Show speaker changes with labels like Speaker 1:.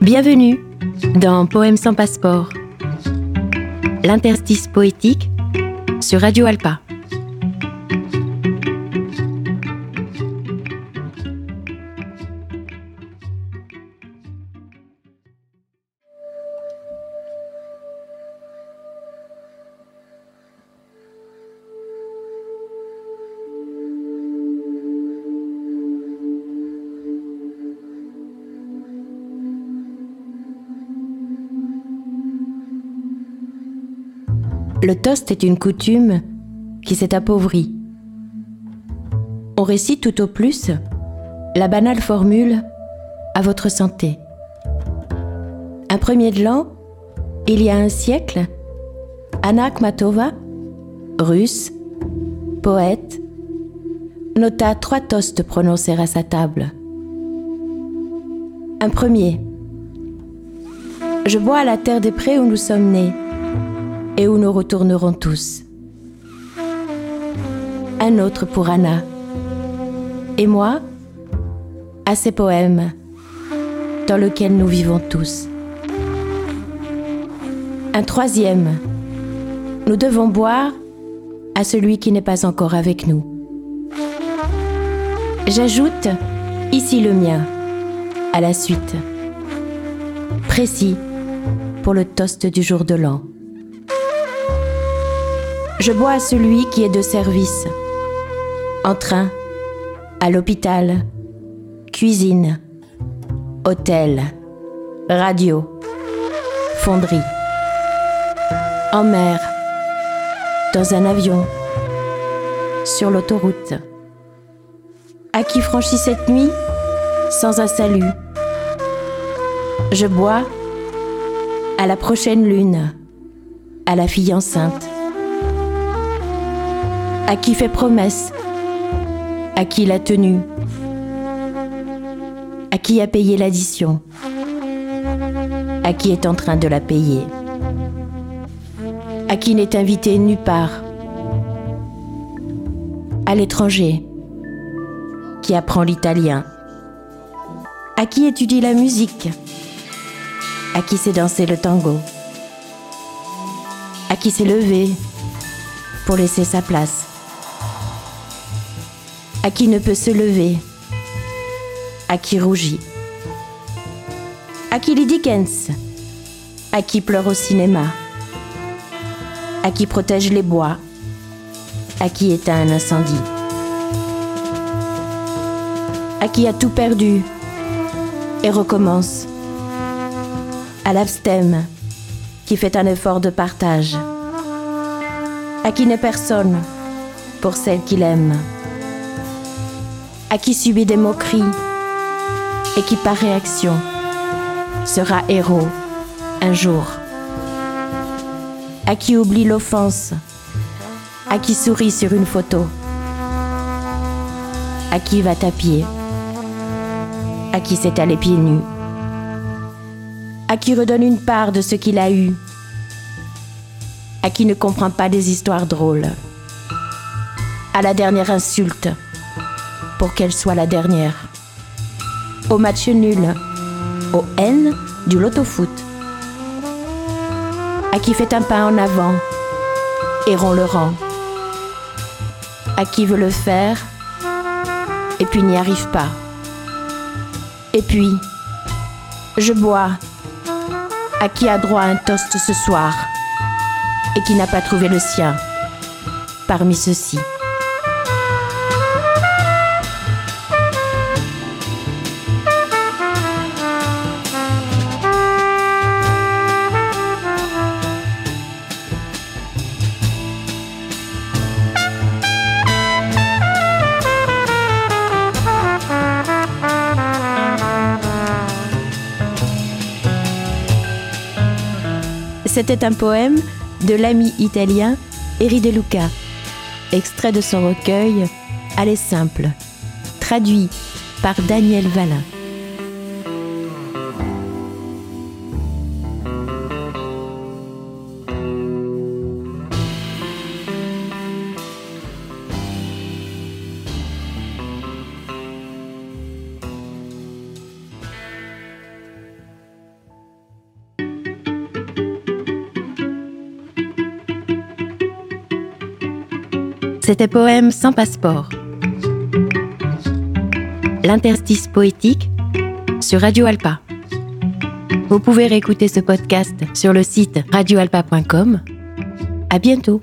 Speaker 1: Bienvenue dans Poèmes sans passeport, l'interstice poétique sur Radio Alpa. Le toast est une coutume qui s'est appauvrie. On récite tout au plus la banale formule à votre santé. Un premier de l'an, il y a un siècle, Anna Akhmatova, russe, poète, nota trois toasts prononcés à sa table. Un premier. Je bois à la terre des prés où nous sommes nés et où nous retournerons tous. Un autre pour Anna. Et moi, à ces poèmes dans lesquels nous vivons tous. Un troisième. Nous devons boire à celui qui n'est pas encore avec nous. J'ajoute ici le mien, à la suite. Précis pour le toast du jour de l'an. Je bois à celui qui est de service. En train, à l'hôpital, cuisine, hôtel, radio, fonderie. En mer, dans un avion, sur l'autoroute. À qui franchit cette nuit sans un salut Je bois à la prochaine lune, à la fille enceinte à qui fait promesse, à qui l'a tenue, à qui a payé l'addition, à qui est en train de la payer, à qui n'est invité nulle part, à l'étranger, qui apprend l'italien, à qui étudie la musique, à qui sait danser le tango, à qui s'est levé pour laisser sa place à qui ne peut se lever, à qui rougit, à qui lit Dickens, à qui pleure au cinéma, à qui protège les bois, à qui éteint un incendie, à qui a tout perdu et recommence, à l'abstème qui fait un effort de partage, à qui n'est personne pour celle qu'il aime à qui subit des moqueries et qui par réaction sera héros un jour, à qui oublie l'offense, à qui sourit sur une photo, à qui va à pied, à qui s'étale pieds nus, à qui redonne une part de ce qu'il a eu, à qui ne comprend pas des histoires drôles, à la dernière insulte, pour qu'elle soit la dernière. Au match nul, au N du loto-foot. À qui fait un pas en avant et rend le rang. À qui veut le faire et puis n'y arrive pas. Et puis, je bois à qui a droit à un toast ce soir et qui n'a pas trouvé le sien parmi ceux-ci. C'était un poème de l'ami italien Eri De Luca, extrait de son recueil Allez simple, traduit par Daniel Valin. C'était Poème sans passeport. L'interstice poétique sur Radio Alpa. Vous pouvez réécouter ce podcast sur le site radioalpa.com. À bientôt.